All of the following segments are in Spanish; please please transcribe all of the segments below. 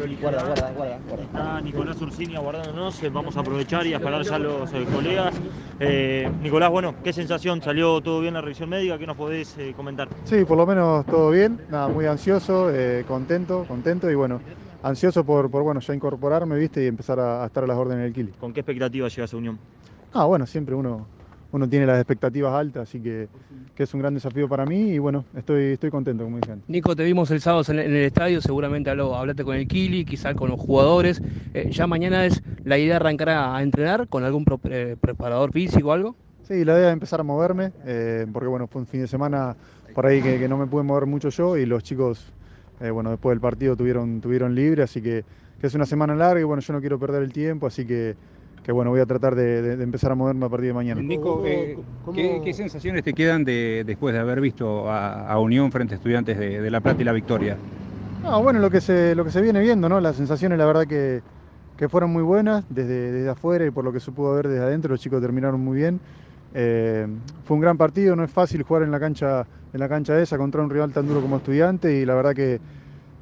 Guarda, guarda, guarda, guarda. Está Nicolás Ursini aguardándonos, eh, vamos a aprovechar y a esperar ya a los eh, colegas. Eh, Nicolás, bueno, ¿qué sensación? ¿Salió todo bien la revisión médica? ¿Qué nos podés eh, comentar? Sí, por lo menos todo bien, nada, muy ansioso, eh, contento, contento y bueno, ansioso por, por bueno, ya incorporarme, viste, y empezar a, a estar a las órdenes del Kili. ¿Con qué expectativa llegas a Unión? Ah, bueno, siempre uno, uno tiene las expectativas altas, así que, que es un gran desafío para mí y bueno, estoy, estoy contento, como antes. Nico, te vimos el sábado en el, estadio, seguramente habló, hablaste con el Kili, quizás con los jugadores. Eh, ya mañana es la idea de arrancar a, a entrenar con algún pro- eh, preparador físico o algo. Sí, la idea es empezar a moverme, eh, porque bueno, fue un fin de semana por ahí que, que no me pude mover mucho yo y los chicos, bueno, después del partido tuvieron, tuvieron libre, así que, que es una semana larga y bueno, yo no quiero perder el tiempo, así que, que bueno, voy a tratar de, de- de empezar a moverme a partir de mañana. Nico, eh, ¿qué, qué sensaciones te quedan de, después de haber visto a, a Unión frente a Estudiantes de, de La Plata y la victoria? No, bueno, lo que se, lo que se viene viendo, ¿no? Las sensaciones, la verdad que, que fueron muy buenas desde, desde afuera y por lo que se pudo ver desde adentro, los chicos terminaron muy bien. Eh, fue un gran partido, no es fácil jugar en la cancha, en la cancha esa contra un rival tan duro como estudiante y la verdad que,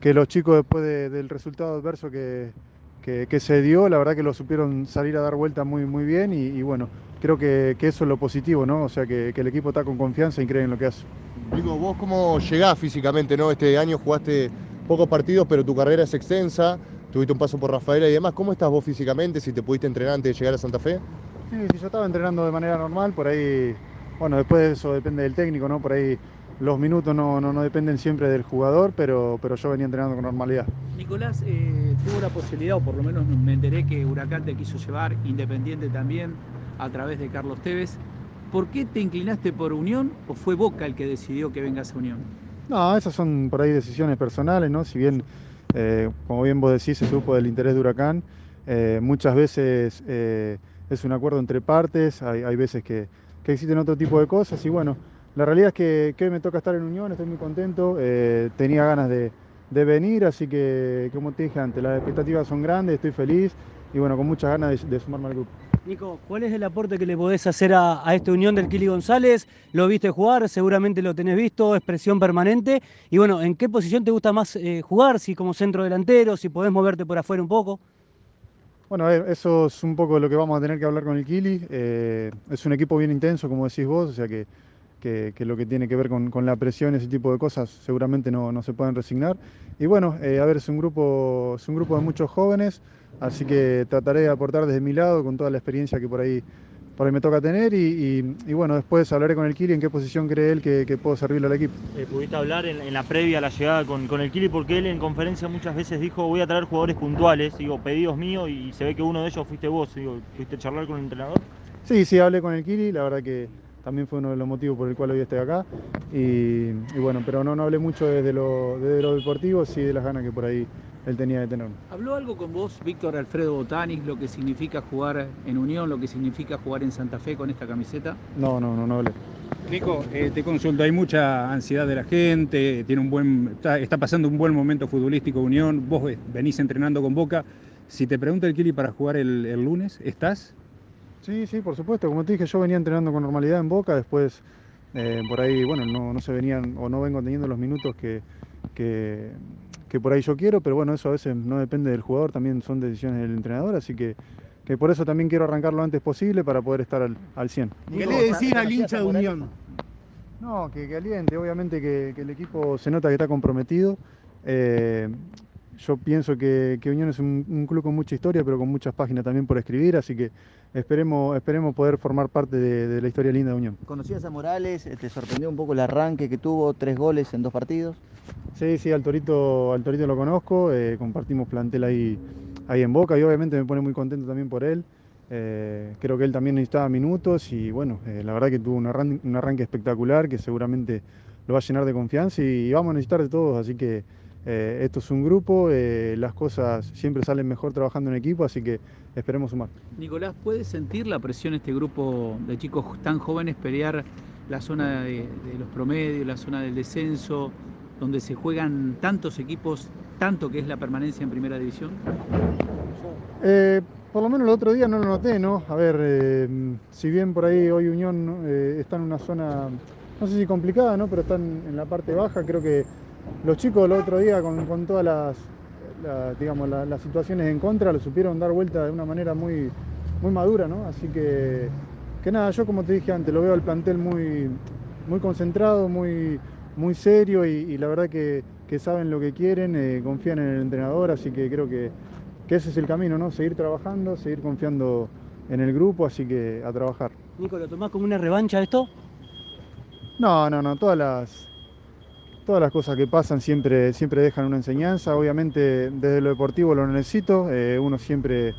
que los chicos después de- del resultado adverso que, que- que se dio, la verdad que lo supieron salir a dar vuelta muy, muy bien y, y bueno, creo que, que eso es lo positivo, ¿no? O sea que, que el equipo está con confianza y cree en lo que hace. Digo, vos cómo llegás físicamente, ¿no? Este año jugaste pocos partidos, pero tu carrera es extensa, tuviste un paso por Rafaela y demás. ¿Cómo estás vos físicamente? Si te pudiste entrenar antes de llegar a Santa Fe. Sí, sí, yo estaba entrenando de manera normal, por ahí, bueno, después de eso depende del técnico, ¿no? Por ahí los minutos no, no, no dependen siempre del jugador, pero, pero yo venía entrenando con normalidad. Nicolás, eh, tuvo la posibilidad, o por lo menos me enteré que Huracán te quiso llevar, Independiente también, a través de Carlos Tevez. ¿Por qué te inclinaste por Unión o fue Boca el que decidió que vengas a Unión? No, esas son por ahí decisiones personales, ¿no? Si bien, eh, como bien vos decís, se supo del interés de Huracán, eh, muchas veces es un acuerdo entre partes, hay, hay veces que, que existen otro tipo de cosas y bueno, la realidad es que, que hoy me toca estar en Unión, estoy muy contento, eh, tenía ganas de, de venir, así que como te dije antes, las expectativas son grandes, estoy feliz y bueno, con muchas ganas de, de sumarme al grupo. Nico, ¿cuál es el aporte que le podés hacer a, a esta unión del Kili González? Lo viste jugar, seguramente lo tenés visto, expresión permanente. Y bueno, ¿en qué posición te gusta más eh, jugar? Si como centro delantero, si podés moverte por afuera un poco. Bueno, eh, eso es un poco lo que vamos a tener que hablar con el Kili. Eh, es un equipo bien intenso, como decís vos, o sea que, que- que lo que tiene que ver con, con la presión, ese tipo de cosas, seguramente no, no se pueden resignar. Y bueno, eh, a ver, es un, grupo, es un grupo de muchos jóvenes, así que trataré de aportar desde mi lado con toda la experiencia que por ahí, por ahí me toca tener. Y, y- y bueno, después hablaré con el Kili en qué posición cree él que, que puedo servirle al equipo. Eh, pudiste hablar en, en la previa a la llegada con, con el Kili porque él en conferencia muchas veces dijo voy a traer jugadores puntuales, digo, pedidos míos y se ve que uno de ellos fuiste vos, digo, ¿fuiste a charlar con el entrenador? Sí, sí, hablé con el Kili, la verdad que también fue uno de los motivos por el cual hoy estoy acá. Y, y bueno, pero no, no hablé mucho desde lo, desde lo deportivo, sí de las ganas que por ahí él tenía de tenerme. ¿Habló algo con vos, Víctor Alfredo Botanis, lo que significa jugar en Unión, lo que significa jugar en Santa Fe con esta camiseta? No, no, no, no hablé. Nico, eh, te consulto, hay mucha ansiedad de la gente, tiene un buen, está, está pasando un buen momento futbolístico Unión, vos venís entrenando con Boca. Si te pregunta el Kili para jugar el, el lunes, ¿estás? Sí, sí, por supuesto. Como te dije, yo venía entrenando con normalidad en Boca, después eh, por ahí, bueno, no, no se venían o no vengo teniendo los minutos que, que, que por ahí yo quiero, pero bueno, eso a veces no depende del jugador, también son decisiones del entrenador, así que, que por eso también quiero arrancar lo antes posible para poder estar al, al 100. ¿Qué le decís al hincha de Unión? No, que, que aliente, obviamente que, que el equipo se nota que está comprometido. Eh, yo pienso que, que Unión es un, un club con mucha historia, pero con muchas páginas también por escribir, así que esperemos, esperemos poder formar parte de, de la historia linda de Unión. ¿Conocías a Morales? ¿Te sorprendió un poco el arranque que tuvo? Tres goles en dos partidos. Sí, sí, al Torito, al Torito lo conozco, eh, compartimos plantel ahí, ahí en Boca y obviamente me pone muy contento también por él. Eh, creo que él también necesitaba minutos y bueno, eh, la verdad que tuvo un un arranque espectacular que seguramente lo va a llenar de confianza y, vamos a necesitar de todos, así que eh, esto es un grupo, eh, las cosas siempre salen mejor trabajando en equipo, así que esperemos sumar. Nicolás, ¿puede sentir la presión este grupo de chicos tan jóvenes pelear la zona de, de los promedios, la zona del descenso, donde se juegan tantos equipos, tanto que es la permanencia en primera división? Eh, por lo menos el otro día no lo noté, ¿no? A ver, eh, si bien por ahí hoy Unión eh, está en una zona, no sé si complicada, ¿no? Pero están en la parte baja, creo que los chicos el otro día con, con todas las, la- digamos, la- las situaciones en contra, lo supieron dar vuelta de una manera muy, muy madura, ¿no? Así que, que nada, yo como te dije antes, lo veo al plantel muy, muy concentrado, muy, muy serio y, y la verdad que, que saben lo que quieren, eh, confían en el entrenador, así que creo que, que ese es el camino, ¿no? Seguir trabajando, seguir confiando en el grupo, así que a trabajar. Nico, ¿lo tomás como una revancha esto? No, no, no, todas las, todas las cosas que pasan siempre, siempre dejan una enseñanza. Obviamente desde lo deportivo lo necesito, eh, uno siempre,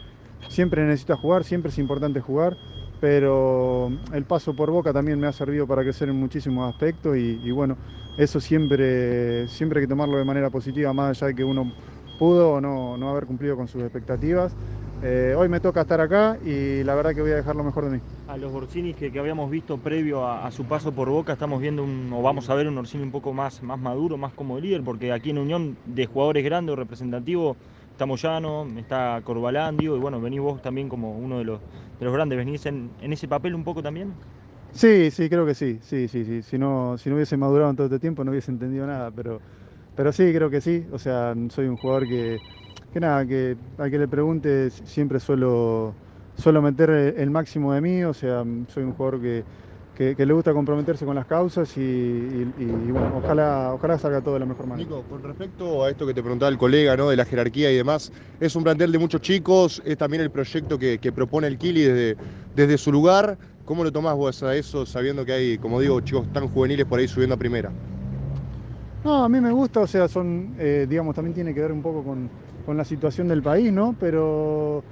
siempre necesita jugar, siempre es importante jugar, pero el paso por Boca también me ha servido para crecer en muchísimos aspectos y, y bueno, eso siempre, siempre hay que tomarlo de manera positiva, más allá de que uno pudo o no, no haber cumplido con sus expectativas. Eh, hoy me toca estar acá y la verdad que voy a dejar lo mejor de mí. A los Orsini que, que habíamos visto previo a, a su paso por Boca, estamos viendo un, o vamos a ver un Orsini un poco más, más maduro, más como líder, porque aquí en Unión de jugadores grandes o representativos está Moyano, está Corbalandio, y bueno, venís vos también como uno de los, de los grandes, ¿venís en, en ese papel un poco también? Sí, sí, creo que sí, sí, sí, sí. Si no, si no hubiese madurado en todo este tiempo no hubiese entendido nada, pero, pero sí, creo que sí. O sea, soy un jugador que, que nada, que al que le pregunte siempre suelo, suelo meter el máximo de mí, o sea, soy un jugador que, que, que le gusta comprometerse con las causas y, y- y, bueno, ojalá, ojalá salga todo de la mejor manera. Nico, con respecto a esto que te preguntaba el colega, ¿no? De la jerarquía y demás, es un plantel de muchos chicos, es también el proyecto que, que propone el Kili desde, desde su lugar. ¿Cómo lo tomás vos a eso, sabiendo que hay, como digo, chicos tan juveniles por ahí subiendo a primera? No, a mí me gusta, o sea, son, eh, digamos, también tiene que ver un poco con, con la situación del país, ¿no? Pero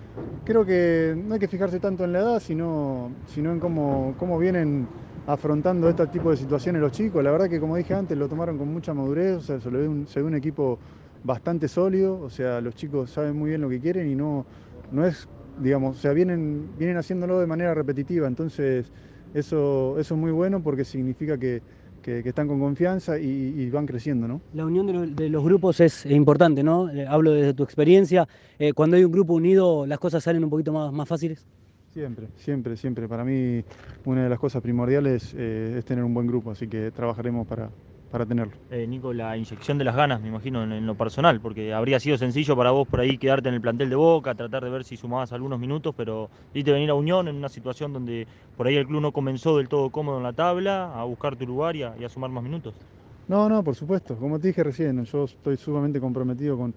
creo que no hay que fijarse tanto en la edad, sino, sino en cómo, cómo vienen afrontando este tipo de situaciones los chicos. La verdad que, como dije antes, lo tomaron con mucha madurez, o sea, se, ve un, se ve un equipo bastante sólido, o sea, los chicos saben muy bien lo que quieren y no, no es, digamos, o sea, vienen, vienen haciéndolo de manera repetitiva, entonces eso, eso es muy bueno porque significa que, que- que están con confianza y, y van creciendo, ¿no? La unión de, lo- de los grupos es importante, ¿no? Eh, Hablo desde tu experiencia. Eh, cuando hay un grupo unido, las cosas salen un poquito más, más fáciles. Siempre, siempre, siempre. Para mí una de las cosas primordiales eh, es tener un buen grupo, así que trabajaremos para, para tenerlo. Eh, Nico, la inyección de las ganas, me imagino, en, en lo personal, porque habría sido sencillo para vos por ahí quedarte en el plantel de Boca, tratar de ver si sumabas algunos minutos, pero irte venir a Unión en una situación donde por ahí el club no comenzó del todo cómodo en la tabla, a buscar tu lugar y a, y a sumar más minutos. No, no, por supuesto. Como te dije recién, yo estoy sumamente comprometido con,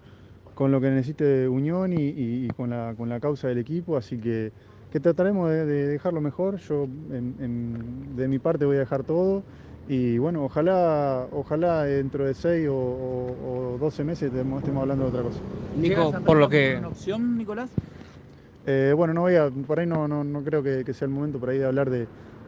con lo que necesite Unión y, y- y con, la, con la causa del equipo, así que, que trataremos de, de dejarlo mejor. Yo en- en- de mi parte voy a dejar todo y bueno, ojalá, ojalá dentro de seis o, o- o 12 meses estemos, estemos hablando de otra cosa. Nico, por lo que... ¿Una opción, Nicolás? Eh, bueno, no voy a, por ahí no, no, no creo que, que sea el momento por ahí de hablar de,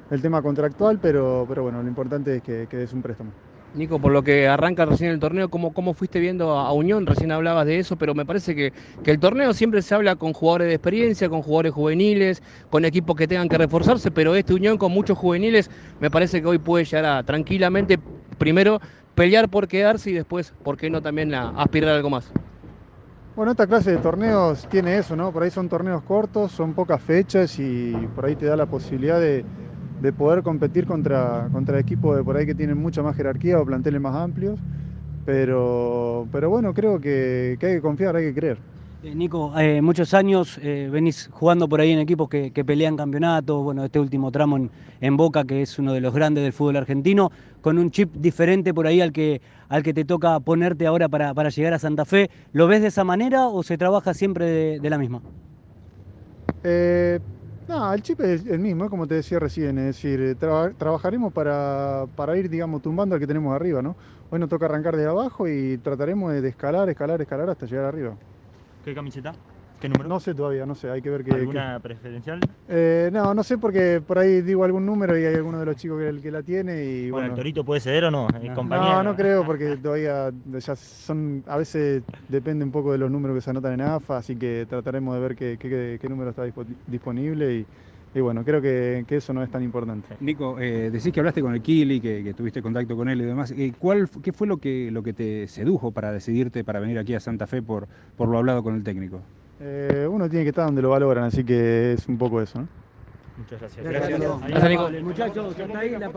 del tema contractual, pero, pero bueno, lo importante es que, que es un préstamo. Nico, por lo que arranca recién el torneo, ¿cómo, cómo fuiste viendo a Unión? Recién hablabas de eso, pero me parece que, que el torneo siempre se habla con jugadores de experiencia, con jugadores juveniles, con equipos que tengan que reforzarse, pero este Unión con muchos juveniles me parece que hoy puede llegar a tranquilamente, primero, pelear por quedarse y después, ¿por qué no también a- aspirar a algo más? Bueno, esta clase de torneos tiene eso, ¿no? Por ahí son torneos cortos, son pocas fechas y por ahí te da la posibilidad de, de poder competir contra, contra equipos de por ahí que tienen mucha más jerarquía o planteles más amplios. Pero, pero bueno, creo que, que hay que confiar, hay que creer. Eh, Nico, eh, muchos años eh, venís jugando por ahí en equipos que, que pelean campeonatos, bueno, este último tramo en, en Boca, que es uno de los grandes del fútbol argentino, con un chip diferente por ahí al que, al que te toca ponerte ahora para, para llegar a Santa Fe. ¿Lo ves de esa manera o se trabaja siempre de, de la misma? No, el chip es el mismo, es como te decía recién, es decir, eh, traba- trabajaremos para, para ir, digamos, tumbando al que tenemos arriba, ¿no? Hoy nos toca arrancar de abajo y trataremos de escalar, escalar, escalar hasta llegar arriba. ¿Qué camiseta? ¿Qué número? No sé todavía, no sé, hay que ver qué... ¿Alguna preferencial? Eh, no, no sé porque por ahí digo algún número y hay alguno de los chicos que, que la tiene y Bueno, bueno... ¿el Torito puede ceder o no? No, compañía. no creo porque todavía ya son, a veces depende un poco de los números que se anotan en AFA, así que trataremos de ver qué, qué- qué número está dispo- disponible y, y bueno, creo que, que eso no es tan importante. Nico, eh, decís que hablaste con el Kili, que, que tuviste contacto con él y demás. Eh, ¿cuál, ¿Qué fue lo que, lo que te sedujo para decidirte para venir aquí a Santa Fe por, por lo hablado con el técnico? Eh, uno tiene que estar donde lo valoran, así que es un poco eso. ¿no? Muchas gracias. Gracias, va. Gracias, Nico. Muchachos, hasta ahí la palabra.